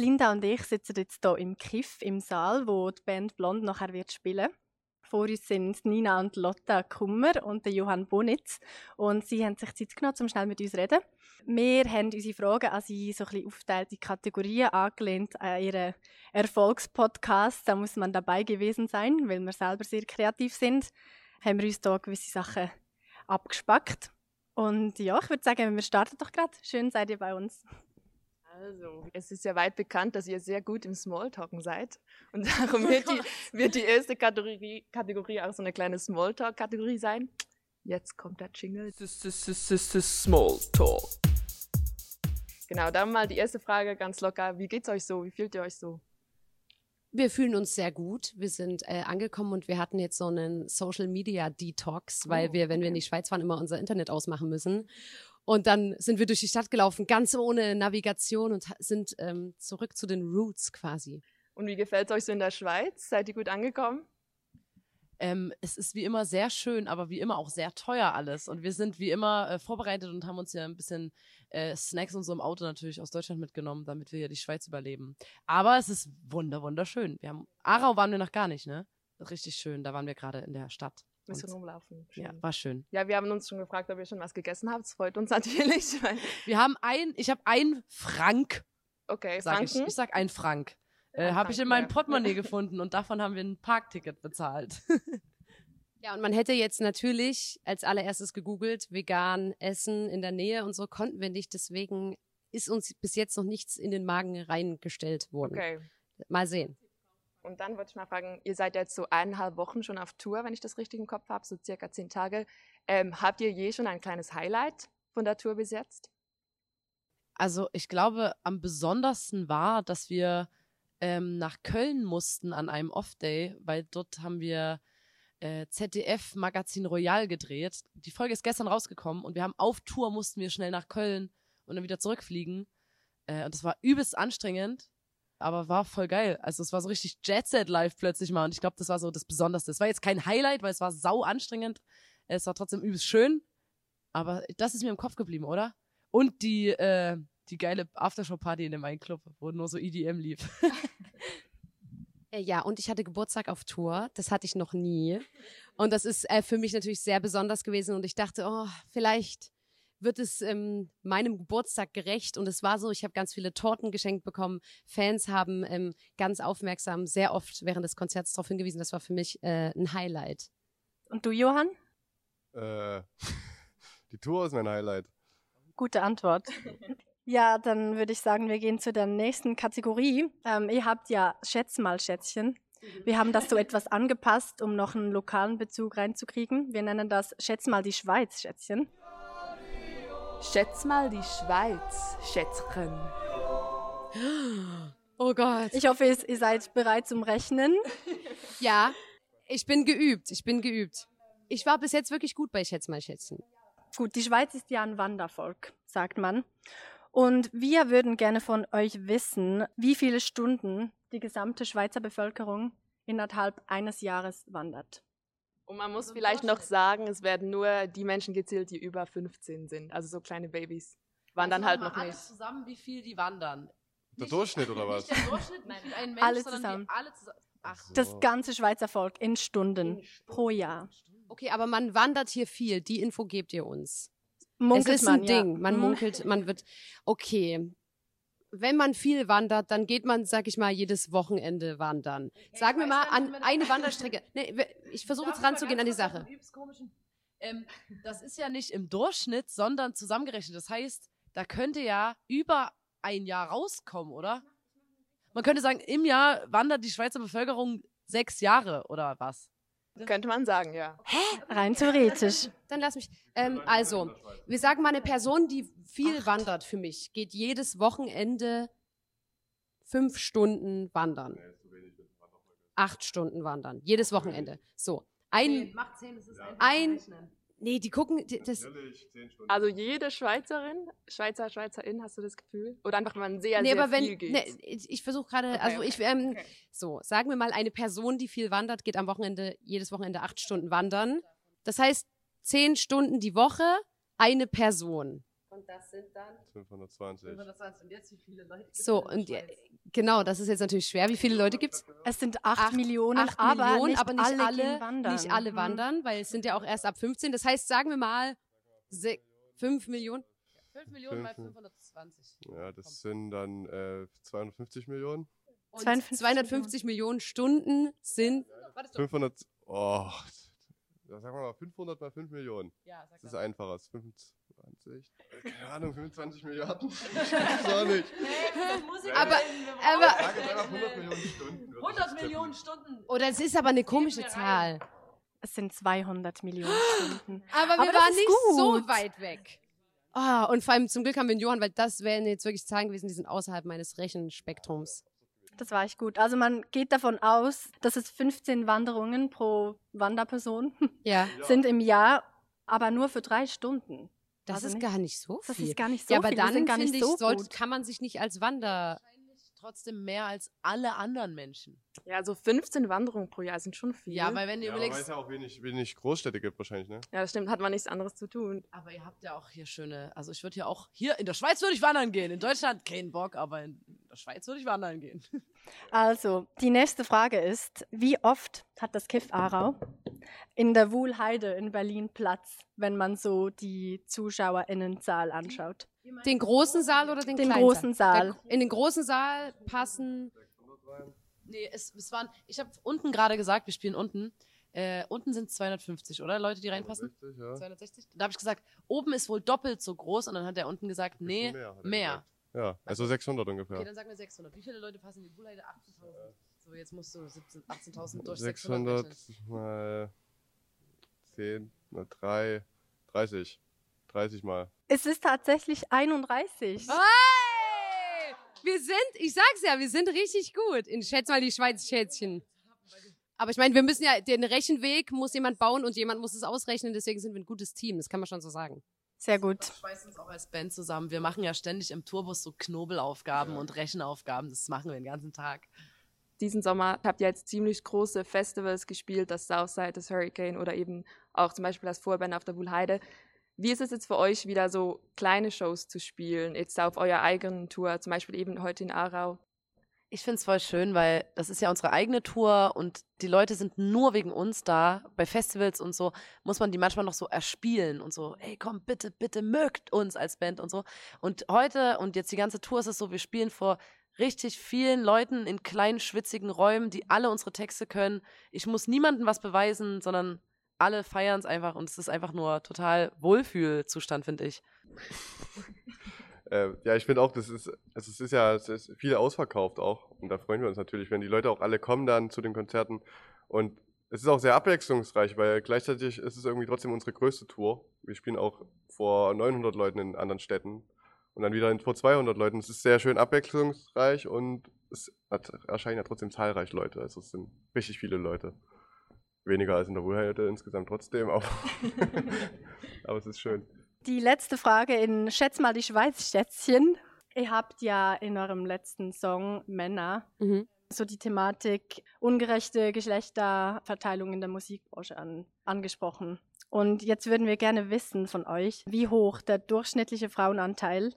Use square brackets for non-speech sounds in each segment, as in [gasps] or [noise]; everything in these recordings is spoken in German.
Linda und ich sitzen jetzt hier im Kiff im Saal, wo die Band Blond nachher wird spielen. Vor uns sind Nina und Lotta Kummer und der Johann Bonitz. Und sie haben sich Zeit genommen, um schnell mit uns zu reden. Wir haben unsere Fragen an sie so ein bisschen aufgeteilt in Kategorien angelehnt an ihren Erfolgspodcast. Da muss man dabei gewesen sein, weil wir selber sehr kreativ sind. Haben wir uns hier gewisse Sachen abgespackt. Und ja, ich würde sagen, wir starten doch gerade. Schön seid ihr bei uns. Also, es ist ja weit bekannt, dass ihr sehr gut im Smalltalken seid. Und darum wird die, [laughs] wird die erste Kategorie, Kategorie auch so eine kleine Smalltalk-Kategorie sein. Jetzt kommt der Jingle. Smalltalk. Genau, dann mal die erste Frage ganz locker. Wie geht's euch so? Wie fühlt ihr euch so? Wir fühlen uns sehr gut. Wir sind äh, angekommen und wir hatten jetzt so einen Social Media Detox, weil Oh, wir, wenn wir in die Schweiz fahren, immer unser Internet ausmachen müssen. Und dann sind wir durch die Stadt gelaufen, ganz ohne Navigation und sind ähm, zurück zu den Roots quasi. Und wie gefällt's euch so in der Schweiz? Seid ihr gut angekommen? Ähm, es ist wie immer sehr schön, aber wie immer auch sehr teuer alles. Und wir sind wie immer äh, vorbereitet und haben uns ja ein bisschen äh, Snacks und so im Auto natürlich aus Deutschland mitgenommen, damit wir hier die Schweiz überleben. Aber es ist wunder wunderschön. Wir haben Aarau waren wir noch gar nicht, ne? Richtig schön. Da waren wir gerade in der Stadt. Bisschen Und, rumlaufen. ja, Schön. war schön. Ja, wir haben uns schon gefragt, ob ihr schon was gegessen habt. Das freut uns [laughs] natürlich. weil- Wir haben ein, ich habe ein Frank, Okay, sag ich. Franken. Ich sag ein Frank. Äh, Ein habe ich in meinem ja. Portemonnaie [laughs] gefunden und davon haben wir ein Parkticket bezahlt. [laughs] Ja, und man hätte jetzt natürlich als allererstes gegoogelt, vegan essen in der Nähe und so konnten wir nicht. Deswegen ist uns bis jetzt noch nichts in den Magen reingestellt worden. Okay. Mal sehen. Und dann wollte ich mal fragen, ihr seid jetzt so eineinhalb Wochen schon auf Tour, wenn ich das richtig im Kopf habe, so circa zehn Tage. Ähm, habt ihr je schon ein kleines Highlight von der Tour bis jetzt? Also ich glaube, am besondersten war, dass wir ähm, nach Köln mussten an einem Off-Day, weil dort haben wir äh, ZDF Magazin Royal gedreht. Die Folge ist gestern rausgekommen und wir haben auf Tour mussten wir schnell nach Köln und dann wieder zurückfliegen. Äh, und das war übelst anstrengend, aber war voll geil. Also es war so richtig Jet Set live plötzlich mal und ich glaube, das war so das Besonderste. Es war jetzt kein Highlight, weil es war sau anstrengend. Es war trotzdem übelst schön, aber das ist mir im Kopf geblieben, oder? Und die, äh, die geile Aftershow-Party in dem einen Club, wo nur so EDM lief. [laughs] Äh, Ja, und ich hatte Geburtstag auf Tour. Das hatte ich noch nie. Und das ist äh, für mich natürlich sehr besonders gewesen. Und ich dachte, oh, vielleicht wird es ähm, meinem Geburtstag gerecht. Und es war so, ich habe ganz viele Torten geschenkt bekommen. Fans haben ähm, ganz aufmerksam sehr oft während des Konzerts darauf hingewiesen. Das war für mich äh, ein Highlight. Und du, Johann? Äh, [laughs] die Tour ist mein Highlight. Gute Antwort. [laughs] Ja, dann würde ich sagen, wir gehen zu der nächsten Kategorie. Ähm, ihr habt ja Schätz mal Schätzchen. Wir haben das so etwas angepasst, um noch einen lokalen Bezug reinzukriegen. Wir nennen das Schätz mal die Schweiz Schätzchen. Schätz mal die Schweiz, Schätzchen. [gasps] Oh Gott. Ich hoffe, ihr seid bereit zum Rechnen. [laughs] Ja, ich bin geübt. Ich bin geübt. Ich war bis jetzt wirklich gut bei Schätz mal Schätzchen. Gut, die Schweiz ist ja ein Wandervolk, sagt man. Und wir würden gerne von euch wissen, wie viele Stunden die gesamte Schweizer Bevölkerung innerhalb eines Jahres wandert. Und man muss vielleicht noch sagen, es werden nur die Menschen gezählt, die über 15 sind. Also so kleine Babys. Wandern halt noch alles nicht. zusammen, wie viel die wandern. Der Durchschnitt oder [laughs] was? Nicht der Durchschnitt, nicht ein Mensch, Alle sondern zusammen. Alle zusammen. Ach, So. Das ganze Schweizer Volk in Stunden pro Jahr. Okay, aber man wandert hier viel. Die Info gebt ihr uns. Munkelt es ist ein man, ja. Ding. Man Mhm. munkelt, man wird. Okay. Wenn man viel wandert, dann geht man, sag ich mal, jedes Wochenende wandern. Sagen wir mal an eine Wanderstrecke. Nee, ich versuche jetzt ranzugehen an die Sache. Ähm, das ist ja nicht im Durchschnitt, sondern zusammengerechnet. Das heißt, da könnte ja über ein Jahr rauskommen, oder? Man könnte sagen, im Jahr wandert die Schweizer Bevölkerung sechs Jahre oder was? Könnte man sagen, ja. Rein theoretisch. Dann lass mich. Ähm, also, wir sagen mal, eine Person, die viel wandert für mich, geht jedes Wochenende fünf Stunden wandern. Acht Stunden wandern. Jedes Wochenende. So. Ein, Macht zehn, das ist ein, nee, die gucken, die- das, Ehrlich, 10 Stunden. Also jede Schweizerin, Schweizer, Schweizerin, hast du das Gefühl? Oder einfach, wenn man sehr, nee, sehr aber wenn, viel geht? nee, ich, ich versuche gerade, Okay, also okay, ich, ähm, okay. so, sagen wir mal, eine Person, die viel wandert, geht am Wochenende, jedes Wochenende acht Stunden wandern. Das heißt, zehn Stunden die Woche, eine Person. Und das sind dann 520. 520. Und jetzt wie viele Leute So, und der ja, genau, das ist jetzt natürlich schwer. Wie viele Leute gibt's? Es sind 8, Acht- Millionen, Acht aber, Millionen, nicht aber nicht alle, alle, wandern. nicht alle Mhm. wandern, weil es sind ja auch erst ab 15. Das heißt, sagen wir mal 5 Millionen. 5 Millionen mal Fünf- 520. Ja, das sind dann äh, 250 Millionen. Und 52 250 Millionen Stunden sind 500. Oh, sagen wir mal 500 mal 5 Millionen. Ja, sag Das ist einfacher. Das ist 25. Keine Ahnung, 25 Milliarden. [laughs] Ich weiß auch nicht. Aber, aber, Sag jetzt einfach 100 Millionen Stunden. würde ich 100 jetzt Millionen. Stunden. oder es ist aber eine komische. Zahl. Es sind 200 Millionen [gasps] Stunden. Aber wir Aber waren nicht gut. so weit weg. Ah, und vor allem zum Glück haben wir einen Johann, weil das wären jetzt wirklich Zahlen gewesen, die sind außerhalb meines Rechenspektrums. Das war echt gut. Also man geht davon aus, dass es 15 Wanderungen pro Wanderperson Ja, [laughs] sind im Jahr, aber nur für drei Stunden. Das Also ist nicht- gar nicht so Das viel. ist gar nicht so ja, aber viel. Wir dann finde ich, so sollte, gut. kann man sich nicht als Wander. Trotzdem mehr als alle anderen Menschen. Ja, so 15 Wanderungen pro Jahr sind schon viel. Ja, weil wenn du Ja, aber weil überlegst. es ja auch wenig, wenig Großstädte gibt wahrscheinlich, ne? ja, das stimmt, hat man nichts anderes zu tun. Aber ihr habt ja auch hier schöne, also ich würde hier auch, hier in der Schweiz würde ich wandern gehen, in Deutschland keinen Bock, aber in der Schweiz würde ich wandern gehen. [laughs] Also, die nächste Frage ist, wie oft hat das Kiff Aarau in der Wuhlheide in Berlin Platz, wenn man so die ZuschauerInnenzahl anschaut? Den großen Saal oder den, Den kleinen großen Saal. Der, in den großen Saal passen. Nee, es, es waren, ich habe unten gerade gesagt, wir spielen unten. Äh, unten sind 250, oder? Leute, die reinpassen? 60, ja. 260? Da habe ich gesagt, oben ist wohl doppelt so groß und dann hat er unten gesagt, nee, mehr. gesagt. Ja, also 600 ungefähr. Okay, dann sagen wir 600. Wie viele Leute passen in die Bullheide? 18.000. So, jetzt musst du 17 18.000 durch 600 600 rechnen. mal 10, mal 3, 30. 30 mal. Es ist tatsächlich 31. Ah. Hey! Wir sind, ich sag's ja, wir sind richtig gut. In Schätz mal die Schweiz Schätzchen. Aber ich meine, wir müssen ja, den Rechenweg muss jemand bauen und jemand muss es ausrechnen, deswegen sind wir ein gutes Team, das kann man schon so sagen. Sehr gut. Wir schweißen uns auch als Band zusammen. Wir machen ja ständig im Tourbus so Knobelaufgaben und Rechenaufgaben. Das machen wir den ganzen Tag. Diesen Sommer habt ihr jetzt ziemlich große Festivals gespielt, das Southside, das Hurricane oder eben auch zum Beispiel das Vorband auf der Wuhlheide. Wie ist es jetzt für euch, wieder so kleine Shows zu spielen, jetzt auf eurer eigenen Tour, zum Beispiel eben heute in Aarau? Ich find's voll schön, weil das ist ja unsere eigene Tour und die Leute sind nur wegen uns da. Bei Festivals und so muss man die manchmal noch so erspielen und so, ey, komm, bitte, bitte, mögt uns als Band und so. Und heute und jetzt die ganze Tour ist es so, wir spielen vor richtig vielen Leuten in kleinen, schwitzigen Räumen, die alle unsere Texte können. Ich muss niemandem was beweisen, sondern alle feiern es einfach und es ist einfach nur total Wohlfühlzustand, finde ich. [laughs] Äh, ja, ich finde auch, das ist, also es ist ja, es ist viel ausverkauft auch. Und da freuen wir uns natürlich, wenn die Leute auch alle kommen dann zu den Konzerten. Und es ist auch sehr abwechslungsreich, weil gleichzeitig ist es irgendwie trotzdem unsere größte Tour. Wir spielen auch vor 900 Leuten in anderen Städten und dann wieder vor 200 Leuten. Es ist sehr schön abwechslungsreich und es erscheinen ja trotzdem zahlreich Leute. Also es sind richtig viele Leute. Weniger als in der Wuhlheide insgesamt trotzdem, aber, [laughs] aber es ist schön. Die letzte Frage in Schätz mal die Schweiz Schätzchen. Ihr habt ja in eurem letzten Song Männer Mhm. so die Thematik ungerechte Geschlechterverteilung in der Musikbranche an, angesprochen. Und jetzt würden wir gerne wissen von euch, wie hoch der durchschnittliche Frauenanteil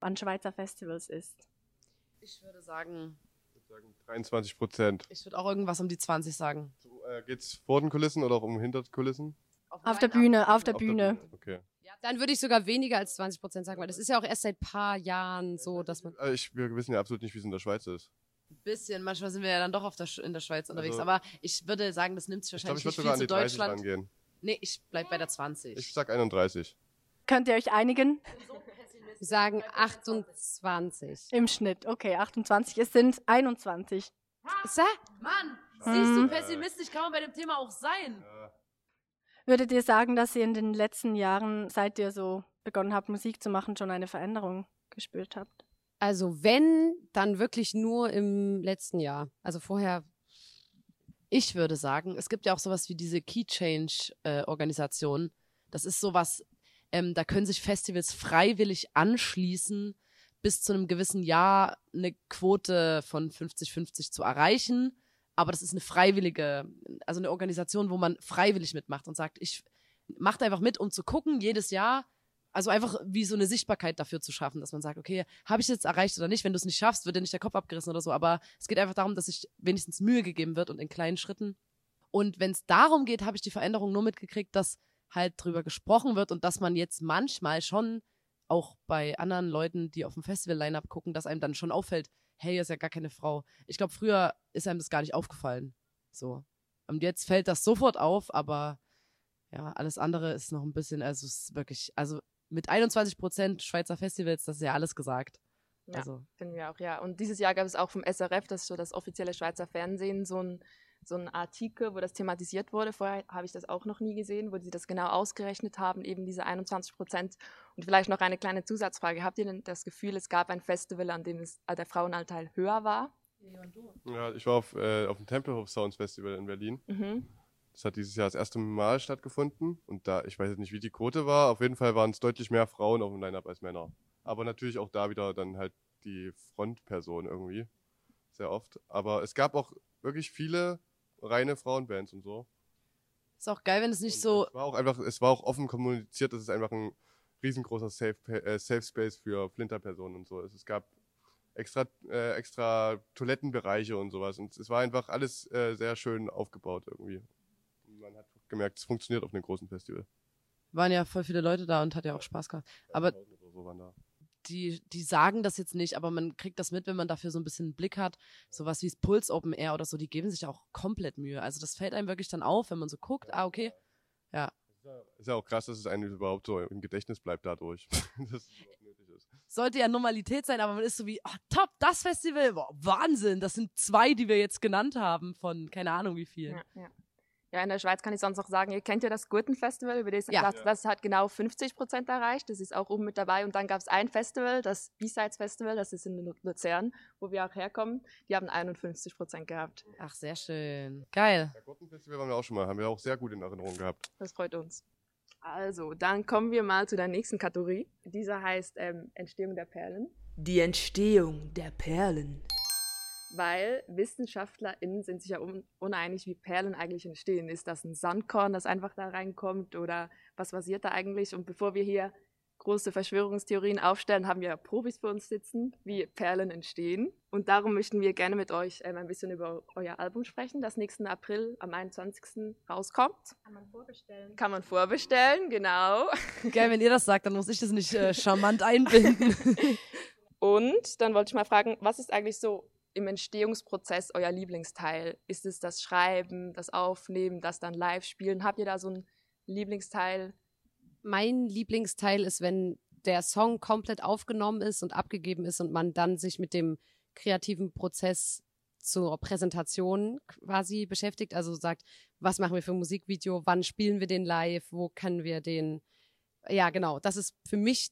an Schweizer Festivals ist. Ich würde sagen, Ich würde sagen 23 Prozent. ich würde auch irgendwas um die 20 sagen. Äh, geht's vor den Kulissen oder auch um hinter den Kulissen? Auf der Bühne, auf der Auf Bühne. Okay. Dann würde ich sogar weniger als 20 Prozent sagen, weil das ist ja auch erst seit paar Jahren so, dass man. Also ich, wir wissen ja absolut nicht, wie es in der Schweiz ist. Ein bisschen, manchmal sind wir ja dann doch auf der Sch in der Schweiz unterwegs, Also- aber ich würde sagen, das nimmt sich Ich glaube, wahrscheinlich ich würde nicht sogar viel an zu die 30 Deutschland. rangehen. Nee, ich bleib bei der 20. Ich sag 31. Könnt ihr euch einigen? Wir sagen 28. Im Schnitt. Okay, 28. Es sind 21. Sa? Mann, siehst du, pessimistisch kann man bei dem Thema auch sein. Würdet ihr sagen, dass ihr in den letzten Jahren, seit ihr so begonnen habt, Musik zu machen, schon eine Veränderung gespürt habt? Also wenn, dann wirklich nur im letzten Jahr. Also vorher. Ich würde sagen, es gibt ja auch sowas wie diese Key Change äh, Organisation. Das ist sowas, ähm, da können sich Festivals freiwillig anschließen, bis zu einem gewissen Jahr eine Quote von 50-50 zu erreichen. Aber das ist eine freiwillige, also eine Organisation, wo man freiwillig mitmacht und sagt, ich mache einfach mit, um zu gucken, jedes Jahr also einfach wie so eine Sichtbarkeit dafür zu schaffen, dass man sagt, okay, habe ich jetzt erreicht oder nicht? Wenn du es nicht schaffst, wird dir nicht der Kopf abgerissen oder so. Aber es geht einfach darum, dass sich wenigstens Mühe gegeben wird und in kleinen Schritten. Und wenn es darum geht, habe ich die Veränderung nur mitgekriegt, dass halt drüber gesprochen wird und dass man jetzt manchmal schon auch bei anderen Leuten, die auf dem Festival-Line-Up gucken, dass einem dann schon auffällt, hey, hier ist ja gar keine Frau. Ich glaube, früher ist einem das gar nicht aufgefallen. So. Und jetzt fällt das sofort auf, aber ja, alles andere ist noch ein bisschen, also es ist wirklich, also mit 21 Prozent Schweizer Festivals, das ist ja alles gesagt. Ja, Also, finden wir auch, ja. Und dieses Jahr gab es auch vom SRF, das ist so das offizielle Schweizer Fernsehen, so ein so ein Artikel, wo das thematisiert wurde. Vorher habe ich das auch noch nie gesehen, wo sie das genau ausgerechnet haben, eben diese 21 Prozent. Und vielleicht noch eine kleine Zusatzfrage. Habt ihr denn das Gefühl, es gab ein Festival, an dem es, äh, der Frauenanteil höher war? Ja, ich war auf, äh, auf dem Tempelhof Sounds Festival in Berlin. Mhm. Das hat dieses Jahr das erste Mal stattgefunden. Und da, ich weiß jetzt nicht, wie die Quote war. Auf jeden Fall waren es deutlich mehr Frauen auf dem Line-Up als Männer. Aber natürlich auch da wieder dann halt die Frontperson irgendwie. Sehr oft. Aber es gab auch wirklich viele reine Frauenbands und so. ist auch geil, wenn es nicht Und so, Es war auch einfach, es war auch offen kommuniziert, dass es einfach ein riesengroßer Safe, äh, Safe Space für Flinterpersonen und so ist. Es gab extra, äh, extra Toilettenbereiche und sowas. Und es war einfach alles äh, sehr schön aufgebaut irgendwie. Und man hat gemerkt, es funktioniert auf einem großen Festival. waren ja voll viele Leute da und hat ja auch Spaß gehabt. Aber 1000 oder so waren da. Die, die sagen das jetzt nicht, aber man kriegt das mit, wenn man dafür so ein bisschen einen Blick hat. Sowas wie das Puls Open Air oder so, die geben sich auch komplett Mühe. Also das fällt einem wirklich dann auf, wenn man so guckt, ah, okay. Ja. Ist ja auch krass, dass es einem überhaupt so im Gedächtnis bleibt dadurch. [laughs] dass es überhaupt nötig ist. Sollte ja Normalität sein, aber man ist so wie, oh, top, das Festival, boah, Wahnsinn. Das sind zwei, die wir jetzt genannt haben von keine Ahnung wie viel. Ja, ja. Ja, in der Schweiz kann ich sonst noch sagen, ihr kennt ja das Gurtenfestival, über das, Ja. das, das hat genau 50 Prozent erreicht. Das ist auch oben mit dabei. Und dann gab es ein Festival, das B-Sides Festival, das ist in Lu- Luzern, wo wir auch herkommen. Die haben 51 Prozent gehabt. Ach, sehr schön. Geil. Ja, Gurtenfestival waren wir auch schon mal, haben wir auch sehr gut in Erinnerung gehabt. Das freut uns. Also, dann kommen wir mal zu der nächsten Kategorie. Dieser heißt ähm, Entstehung der Perlen. Die Entstehung der Perlen. Weil WissenschaftlerInnen sind sich ja un uneinig, wie Perlen eigentlich entstehen. Ist das ein Sandkorn, das einfach da reinkommt oder was passiert da eigentlich? Und bevor wir hier große Verschwörungstheorien aufstellen, haben wir Profis für uns sitzen, wie Perlen entstehen. Und darum möchten wir gerne mit euch ähm, ein bisschen über euer Album sprechen, das nächsten April am 21. rauskommt. Kann man vorbestellen. Kann man vorbestellen, genau. [laughs] Geil, wenn ihr das sagt, dann muss ich das nicht äh, charmant einbinden. [laughs] Und dann wollte ich mal fragen, was ist eigentlich so im Entstehungsprozess euer Lieblingsteil? Ist es das Schreiben, das Aufnehmen, das dann live spielen? Habt ihr da so einen Lieblingsteil? Mein Lieblingsteil ist, wenn der Song komplett aufgenommen ist und abgegeben ist und man dann sich mit dem kreativen Prozess zur Präsentation quasi beschäftigt. Also sagt, was machen wir für ein Musikvideo, wann spielen wir den live, wo können wir den. Ja, genau. Das ist für mich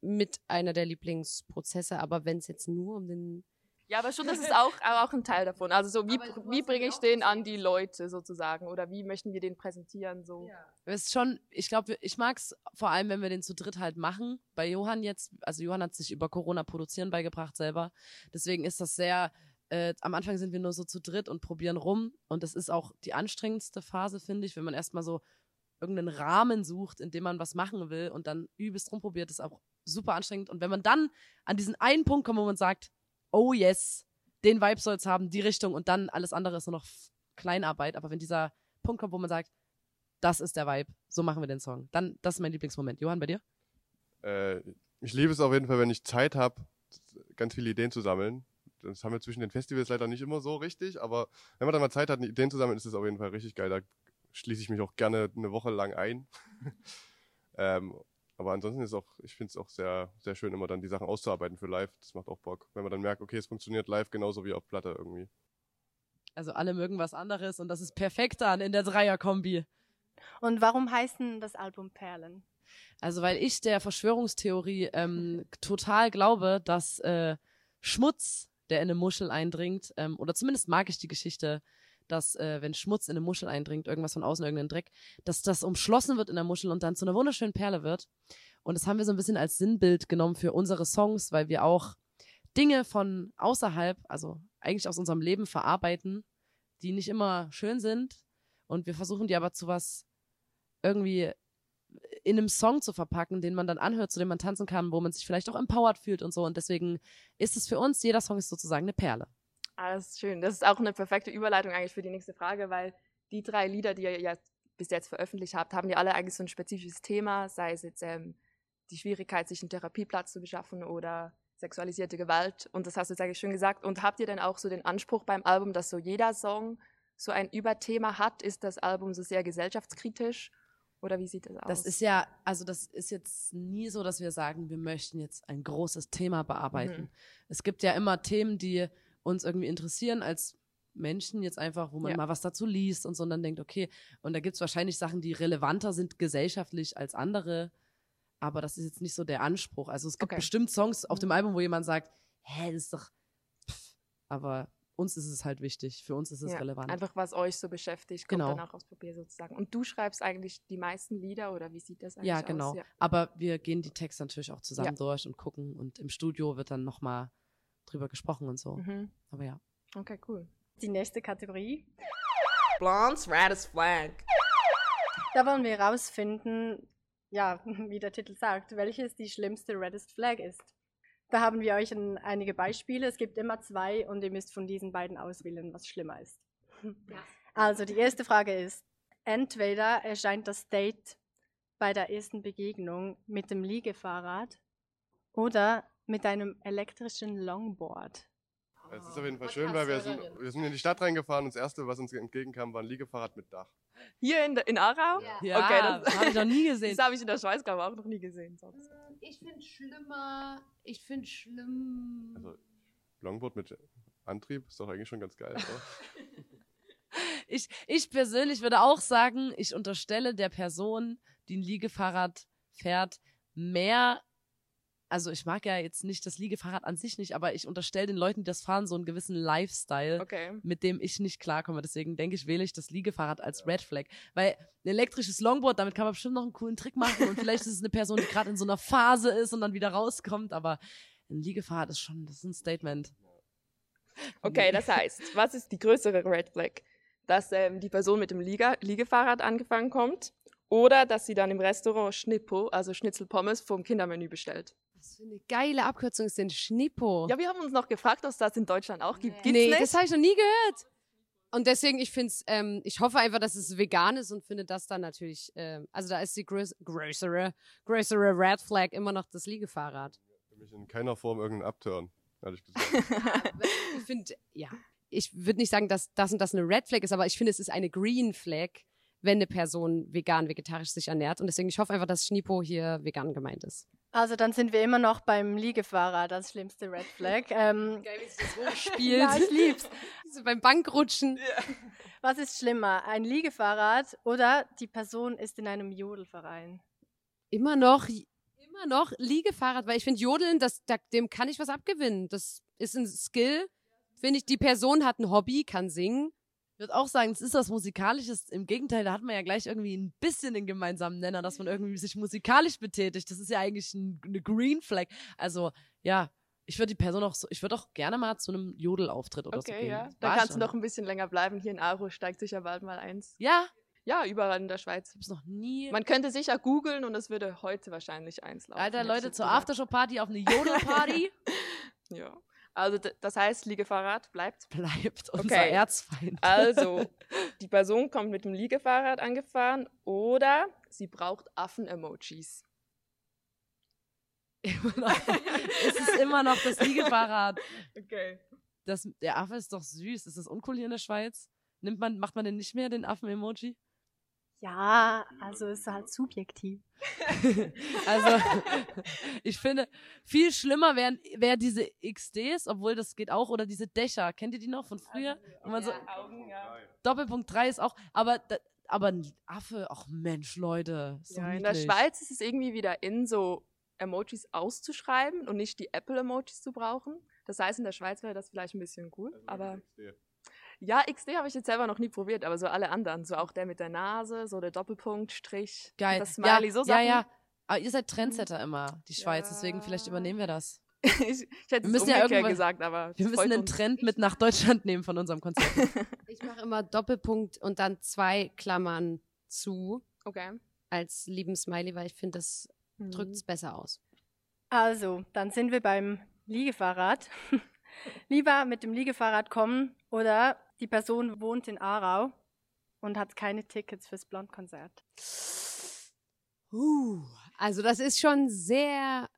mit einer der Lieblingsprozesse. Aber wenn es jetzt nur um den Ja, aber schon, das ist [laughs] auch, auch ein Teil davon. Also so, wie, wie bringe ich den an die Leute sozusagen? Oder wie möchten wir den präsentieren? So. Es ist schon, ich glaube, ich mag es vor allem, wenn wir den zu dritt halt machen. Bei Johann jetzt, also Johann hat sich über Corona produzieren beigebracht selber. Deswegen ist das sehr, äh, am Anfang sind wir nur so zu dritt und probieren rum. Und das ist auch die anstrengendste Phase, finde ich, wenn man erstmal so irgendeinen Rahmen sucht, in dem man was machen will und dann übelst rumprobiert, ist auch super anstrengend. Und wenn man dann an diesen einen Punkt kommt, wo man sagt, oh yes, den Vibe soll es haben, die Richtung und dann alles andere ist nur noch Kleinarbeit. Aber wenn dieser Punkt kommt, wo man sagt, das ist der Vibe, so machen wir den Song, dann, das ist mein Lieblingsmoment. Johann, bei dir? Äh, ich liebe es auf jeden Fall, wenn ich Zeit habe, ganz viele Ideen zu sammeln. Das haben wir zwischen den Festivals leider nicht immer so richtig, aber wenn man dann mal Zeit hat, Ideen zu sammeln, ist das auf jeden Fall richtig geil. Da schließe ich mich auch gerne eine Woche lang ein. [laughs] ähm, aber ansonsten ist auch, ich finde es auch sehr, sehr schön, immer dann die Sachen auszuarbeiten für live. Das macht auch Bock. Wenn man dann merkt, okay, es funktioniert live genauso wie auf Platte irgendwie. Also alle mögen was anderes und das ist perfekt dann in der Dreierkombi. Und warum heißt denn das Album Perlen? Also weil ich der Verschwörungstheorie ähm, total glaube, dass äh, Schmutz, der in eine Muschel eindringt, ähm, oder zumindest mag ich die Geschichte, dass äh, wenn Schmutz in eine Muschel eindringt, irgendwas von außen, irgendein Dreck, dass das umschlossen wird in der Muschel und dann zu einer wunderschönen Perle wird. Und das haben wir so ein bisschen als Sinnbild genommen für unsere Songs, weil wir auch Dinge von außerhalb, also eigentlich aus unserem Leben verarbeiten, die nicht immer schön sind. Und wir versuchen die aber zu was irgendwie in einem Song zu verpacken, den man dann anhört, zu dem man tanzen kann, wo man sich vielleicht auch empowered fühlt und so. Und deswegen ist es für uns, jeder Song ist sozusagen eine Perle. Ah, das ist schön. Das ist auch eine perfekte Überleitung eigentlich für die nächste Frage, weil die drei Lieder, die ihr ja bis jetzt veröffentlicht habt, haben ja alle eigentlich so ein spezifisches Thema, sei es jetzt ähm, die Schwierigkeit, sich einen Therapieplatz zu beschaffen oder sexualisierte Gewalt. Und das hast du jetzt eigentlich schön gesagt. Und habt ihr denn auch so den Anspruch beim Album, dass so jeder Song so ein Überthema hat? Ist das Album so sehr gesellschaftskritisch? Oder wie sieht das aus? Das ist ja, also das ist jetzt nie so, dass wir sagen, wir möchten jetzt ein großes Thema bearbeiten. Mhm. Es gibt ja immer Themen, die uns irgendwie interessieren als Menschen jetzt einfach, wo man Ja. mal was dazu liest und so und dann denkt, okay, und da gibt's wahrscheinlich Sachen, die relevanter sind gesellschaftlich als andere, aber das ist jetzt nicht so der Anspruch. Also es gibt Okay. bestimmt Songs auf dem Album, wo jemand sagt, hä, das ist doch, pff, aber uns ist es halt wichtig, für uns ist es Ja, relevant. Einfach, was euch so beschäftigt, kommt Genau. dann auch aufs Papier sozusagen. Und du schreibst eigentlich die meisten Lieder oder wie sieht das eigentlich Ja, aus? genau. Ja. Aber wir gehen die Texte natürlich auch zusammen Ja. durch und gucken und im Studio wird dann nochmal drüber gesprochen und so. Mhm. Aber ja. Okay, cool. Die nächste Kategorie. Blondes red as flag. Da wollen wir herausfinden, ja, [laughs] wie der Titel sagt, welches die schlimmste Reddest Flag ist. Da haben wir euch ein, einige Beispiele. Es gibt immer zwei und ihr müsst von diesen beiden auswählen, was schlimmer ist. Also die erste Frage ist, entweder erscheint das Date bei der ersten Begegnung mit dem Liegefahrrad oder mit einem elektrischen Longboard. Es ist auf jeden Fall schön, weil wir sind, wir sind in die Stadt reingefahren und das Erste, was uns entgegenkam, war ein Liegefahrrad mit Dach. Hier in, in Aarau? Ja. Okay, das- habe ich noch nie [laughs] gesehen. Das habe ich in der Schweiz, glaube ich, auch noch nie gesehen. Sonst. Ich finde schlimmer, ich finde schlimm. Also Longboard mit Antrieb ist doch eigentlich schon ganz geil. Oder? [laughs] Ich, ich persönlich würde auch sagen, ich unterstelle der Person, die ein Liegefahrrad fährt, mehr. Also ich mag ja jetzt nicht das Liegefahrrad an sich nicht, aber ich unterstelle den Leuten, die das fahren, so einen gewissen Lifestyle, Okay. mit dem ich nicht klarkomme. Deswegen denke ich, wähle ich das Liegefahrrad als Red Flag. Weil ein elektrisches Longboard, damit kann man bestimmt noch einen coolen Trick machen und vielleicht ist es eine Person, die gerade in so einer Phase ist und dann wieder rauskommt, aber ein Liegefahrrad ist schon, das ist ein Statement. Okay, das heißt, was ist die größere Red Flag? Dass ähm, die Person mit dem Liege Liegefahrrad angefangen kommt oder dass sie dann im Restaurant Schnippo, also Schnitzelpommes, vom Kindermenü bestellt. Was für eine geile Abkürzung ist denn Schnippo? Ja, wir haben uns noch gefragt, ob es das in Deutschland auch gibt. Gibt's nee, nicht? das habe ich noch nie gehört. Und deswegen, ich finde ähm, ich hoffe einfach, dass es vegan ist und finde das dann natürlich, ähm, also da ist die größ größere, größere Red Flag immer noch das Liegefahrrad. Für mich in keiner Form irgendein Upturn, ehrlich gesagt. [laughs] ich finde, ja, ich würde nicht sagen, dass das und das eine Red Flag ist, aber ich finde, es ist eine Green Flag, wenn eine Person vegan, vegetarisch sich ernährt. Und deswegen, ich hoffe einfach, dass Schnipo hier vegan gemeint ist. Also dann sind wir immer noch beim Liegefahrrad als schlimmste Red Flag. [laughs] ähm, Geil, wie sich das [laughs] hochspielt. ja, ich lieb's. [laughs] so beim Bankrutschen. Was ist schlimmer, ein Liegefahrrad oder die Person ist in einem Jodelverein? Immer noch, immer noch Liegefahrrad, weil ich finde, Jodeln, das, da, dem kann ich was abgewinnen. Das ist ein Skill. Finde ich, die Person hat ein Hobby, kann singen. Ich würde auch sagen, es ist was Musikalisches. Im Gegenteil, da hat man ja gleich irgendwie ein bisschen den gemeinsamen Nenner, dass man irgendwie sich musikalisch betätigt. Das ist ja eigentlich ein, eine Green Flag. Also, ja, ich würde die Person auch so, ich würde auch gerne mal zu einem Jodelauftritt oder so Okay, gehen. ja. War Da kannst schon. du noch ein bisschen länger bleiben. Hier in Aro steigt sicher bald mal eins. Ja, Ja, überall in der Schweiz. ich hab's noch nie. Man könnte sicher googeln und es würde heute wahrscheinlich eins laufen. Alter, Leute, zur. Aftershow-Party auf eine Jodelparty [laughs] Ja. Also das heißt, Liegefahrrad bleibt. bleibt unser Okay. Erzfeind. Also, [laughs] die Person kommt mit dem Liegefahrrad angefahren oder sie braucht Affen-Emojis. Immer noch, es ist immer noch das Liegefahrrad. Okay. Das, der Affe ist doch süß. Ist das uncool hier in der Schweiz? Nimmt man, macht man denn nicht mehr den Affen-Emoji? Ja, also ist halt subjektiv. [laughs] Also, [laughs] ich finde, viel schlimmer wären wär diese XDs, obwohl das geht auch, oder diese Dächer. Kennt ihr die noch von früher? Wenn man so, Augen, ja. Doppelpunkt 3 ist auch, aber, aber ein Affe, ach Mensch, Leute. Doch ja in der. Schweiz ist es irgendwie wieder in, so Emojis auszuschreiben und nicht die Apple-Emojis zu brauchen. Das heißt, in der Schweiz wäre das vielleicht ein bisschen cool. Also aber XD. Ja, XD habe ich jetzt selber noch nie probiert, aber so alle anderen. So auch der mit der Nase, so der Doppelpunkt, Strich, Geil. das Smiley, ja, so ja, Sachen. ja. Aber ihr seid Trendsetter immer, die Schweiz, desegen vielleicht Ja. übernehmen wir das. [laughs] ich, ich hätte Wir es müssen ja irgendwann- gesagt, aber Wir müssen den. Trend mit nach Deutschland nehmen von unserem Konzert. [laughs] Ich mache immer Doppelpunkt und dann zwei Klammern zu. Okay. als lieben Smiley, weil ich finde, das drückt es besser aus. Also, dann sind wir beim Liegefahrrad. [laughs] Lieber mit dem Liegefahrrad kommen oder die Person wohnt in Aarau und hat keine Tickets fürs Blondkonzert. Uh, also das ist schon sehr.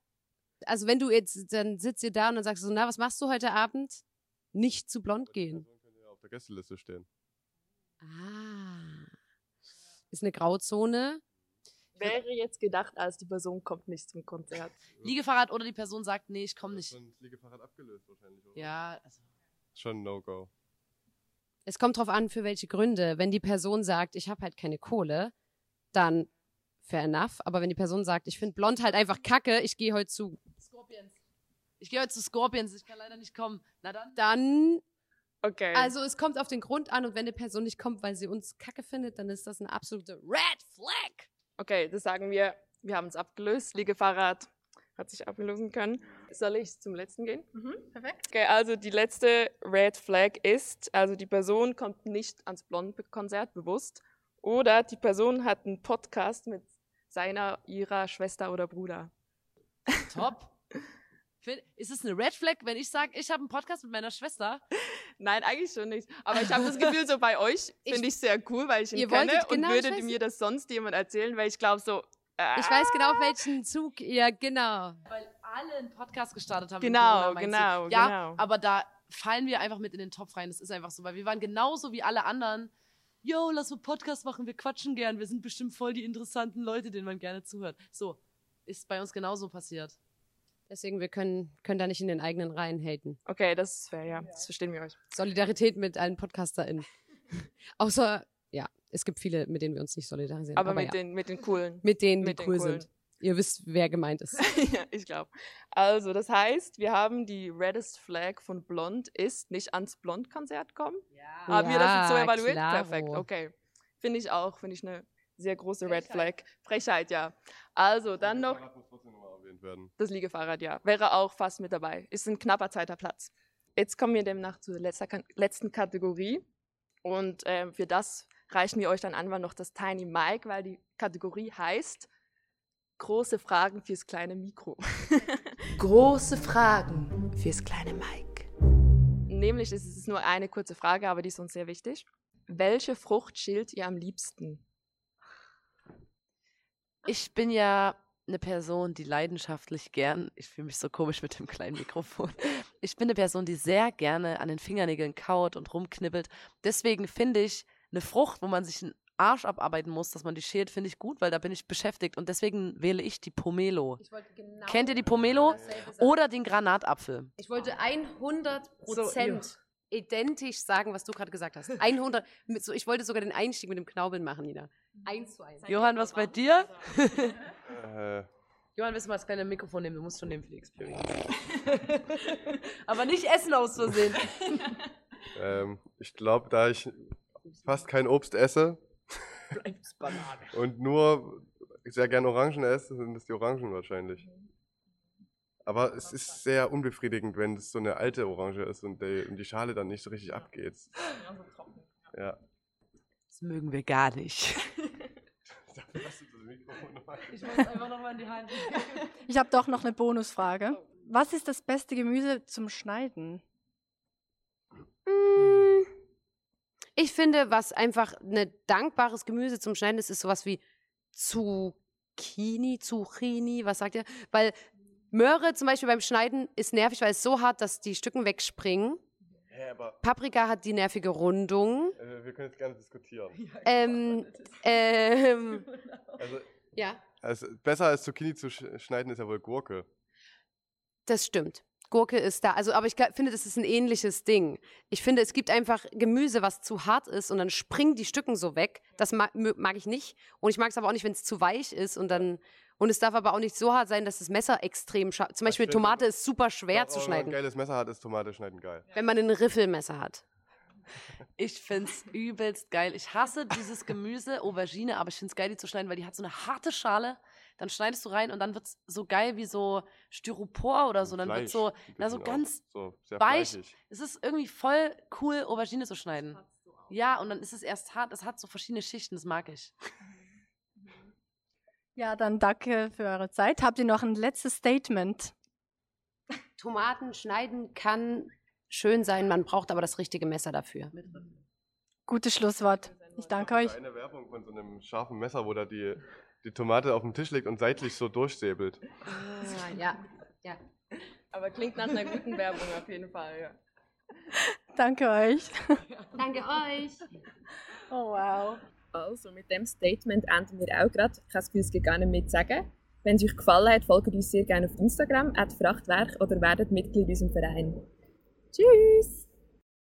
Also wenn du jetzt, dann sitzt ihr da und dann sagst du so, na, was machst du heute Abend? Nicht zu blond gehen. Die Person könnte ja auf der Gästeliste stehen. Ah. Ist eine Grauzone. Wäre jetzt gedacht, als die Person kommt nicht zum Konzert. Liegefahrrad oder die Person sagt, nee, ich komme nicht. Liegefahrrad abgelöst wahrscheinlich, oder? Ja, also, Schon ein No-Go. Es kommt drauf an, für welche Gründe. Wenn die Person sagt, ich habe halt keine Kohle, dann fair enough. Aber wenn die Person sagt, ich finde blond halt einfach kacke, ich gehe heute zu, Scorpions. Ich gehe heute zu Scorpions, ich kann leider nicht kommen. Na dann. dann Okay. Also es kommt auf den Grund an und wenn eine Person nicht kommt, weil sie uns kacke findet, dann ist das eine absolute Red Flag. Okay, das sagen wir. Wir haben es abgelöst. Liegefahrrad hat sich ablösen können. Soll ich zum letzten gehen? Mhm, perfekt. Okay, also die letzte Red Flag ist, also die Person kommt nicht ans Blond-Konzert bewusst oder die Person hat einen Podcast mit seiner, ihrer Schwester oder Bruder. [laughs] Top. Ist es eine Red Flag, wenn ich sage, ich habe einen Podcast mit meiner Schwester? [laughs] Nein, eigentlich schon nicht. Aber ich habe das Gefühl, so bei euch [laughs] finde ich sehr cool, weil ich ihn Ihr kenne und genau, ich würde weiß- mir das sonst jemand erzählen, weil ich glaube so, äh, Ich weiß genau, auf welchen Zug ihr, genau. Weil alle einen Podcast gestartet haben. Genau, Corona, meinst du? genau, Ja, genau. aber da fallen wir einfach mit in den Topf rein. Das ist einfach so, weil wir waren genauso wie alle anderen. Yo, lass mal Podcast machen, wir quatschen gern. Wir sind bestimmt voll die interessanten Leute, denen man gerne zuhört. So, ist bei uns genauso passiert. Deswegen, wir können, können da nicht in den eigenen Reihen haten. okay, das ist fair, ja. Das verstehen wir euch. Solidarität mit allen PodcasterInnen. [laughs] Außer, ja, es gibt viele, mit denen wir uns nicht solidarisieren. Aber, Aber, mit, ja, den, mit den coolen. mit denen, die mit den cool coolen. sind. Ihr wisst, wer gemeint ist. [laughs] ja, ich glaube. Also, das heißt, wir haben die reddest Flag von Blond ist nicht ans Blond-Konzert kommen. Haben wir das jetzt so Ja, evaluiert? klaro. Perfekt, okay. Finde ich auch, finde ich eine sehr große Red Flag. Frechheit, ja. Also, dann noch Das muss trotzdem nochmal erwähnt werden. das Liegefahrrad, ja. Wäre auch fast mit dabei. Ist ein knapper zweiter Platz. Jetzt kommen wir demnach zur letzter, letzten Kategorie. Und ähm, für das reichen wir euch dann einfach noch das Tiny Mic, weil die Kategorie heißt Große Fragen fürs kleine Mikro. [laughs] Große Fragen fürs kleine Mike. Nämlich ist es nur eine kurze Frage, aber die ist uns sehr wichtig. Welche Frucht schält ihr am liebsten? Ich bin ja eine Person, die leidenschaftlich gern, ich fühle mich so komisch mit dem kleinen Mikrofon, ich bin eine Person, die sehr gerne an den Fingernägeln kaut und rumknibbelt. Deswegen finde ich eine Frucht, wo man sich einen Arsch abarbeiten muss, dass man die schält, finde ich gut, weil da bin ich beschäftigt und deswegen wähle ich die Pomelo. Kennt ihr die Pomelo? Oder den Granatapfel. Ich wollte 100 So, Prozent identisch sagen, was du gerade gesagt hast. [laughs] 100. Mit so, ich wollte sogar den Einstieg mit dem Knaubeln machen, Nina. Eins zu eins. Johann, was bei dir? Äh, [laughs] Johann, willst du mal das kleine Mikrofon nehmen? Du musst schon nehmen für die Experience. [laughs] Aber nicht essen aus Versehen. ähm, ich glaube, da ich fast kein Obst esse [laughs] Bleibt's Banane. und nur sehr gern Orangen esse, sind es die Orangen wahrscheinlich. Aber es ist sehr unbefriedigend, wenn es so eine alte Orange ist und die, und die Schale dann nicht so richtig abgeht. Ja. Das mögen wir gar nicht. [laughs] Ich muss einfach nochmal in die Hand. [laughs] Ich habe doch noch eine Bonusfrage. Was ist das beste Gemüse zum Schneiden? Mm, Ich finde, was einfach ein dankbares Gemüse zum Schneiden ist, ist sowas wie Zucchini, Zucchini, was sagt ihr? Weil Möhre zum Beispiel beim Schneiden ist nervig, weil es so hart, dass die Stücken wegspringen. Aber Paprika hat die nervige Rundung. äh, wir können jetzt gerne diskutieren. Ähm, [laughs] ähm, [laughs] Also, ja, also besser als Zucchini zu sch schneiden ist ja wohl Gurke. das stimmt. Gurke ist da. Also, aber ich finde, das ist ein ähnliches Ding. Ich finde, es gibt einfach Gemüse, was zu hart ist und dann springen die Stücken so weg. Das mag, mag ich nicht. Und ich mag es aber auch nicht, wenn es zu weich ist und dann. Und es darf aber auch nicht so hart sein, dass das Messer extrem scharf. Zum Beispiel. Tomate ist super schwer zu aber Wenn man schneiden, ein geiles Messer hat, ist Tomate schneiden geil. wenn man ein Riffelmesser hat. Ich find's übelst geil. Ich hasse dieses Gemüse, Aubergine, aber ich find's geil, die zu schneiden, weil die hat so eine harte Schale. Dann schneidest du rein und dann wird's so geil wie so Styropor oder so. Dann wird's so, na, so ganz so sehr weich. fleischig. Es ist irgendwie voll cool, Aubergine zu schneiden. Ja, und dann ist es erst hart. Es hat so verschiedene Schichten, das mag ich. [laughs] Ja, dann danke für eure Zeit. Habt ihr noch ein letztes Statement? Tomaten schneiden kann schön sein, man braucht aber das richtige Messer dafür. Gutes Schlusswort. Ich danke euch. Eine Werbung von so einem scharfen Messer, wo da die, die Tomate auf dem Tisch liegt und seitlich so durchsäbelt. Ah, ja, ja. Aber klingt nach einer guten Werbung auf jeden Fall, ja. Danke euch. Danke euch. Oh wow. Also, mit dem Statement enden wir auch gerade. Ich kann es gar nicht mehr sagen. Wenn es euch gefallen hat, folgt uns sehr gerne auf Instagram, at Frachtwerk oder werdet Mitglied in unserem Verein. Tschüss!